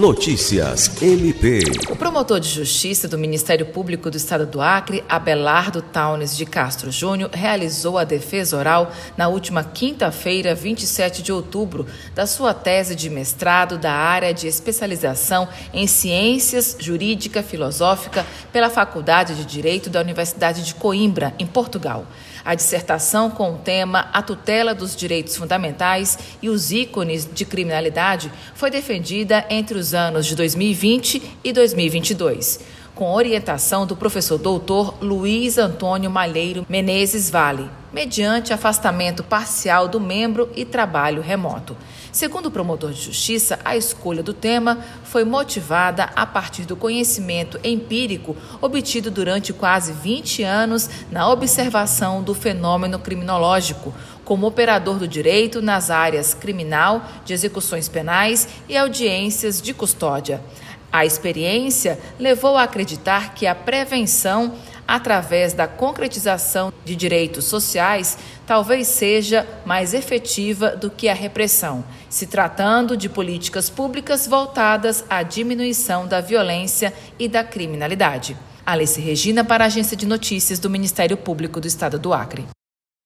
Notícias MP. O promotor de justiça do Ministério Público do Estado do Acre, Abelardo Taunes de Castro Júnior, realizou a defesa oral na última quinta-feira, 27 de outubro, da sua tese de mestrado da área de especialização em Ciências Jurídica Filosófica pela Faculdade de Direito da Universidade de Coimbra, em Portugal. A dissertação com o tema A tutela dos direitos fundamentais e os ícones de criminalidade foi defendida entre os anos de 2020 e 2022, com orientação do professor doutor Luiz Antônio Malheiro Menezes Vale, mediante afastamento parcial do membro e trabalho remoto. Segundo o promotor de justiça, a escolha do tema foi motivada a partir do conhecimento empírico obtido durante quase 20 anos na observação do fenômeno criminológico, como operador do direito nas áreas criminal, de execuções penais e audiências de custódia. A experiência levou a acreditar que a prevenção, através da concretização de direitos sociais, talvez seja mais efetiva do que a repressão, se tratando de políticas públicas voltadas à diminuição da violência e da criminalidade. Alice Regina, para a Agência de Notícias do Ministério Público do Estado do Acre.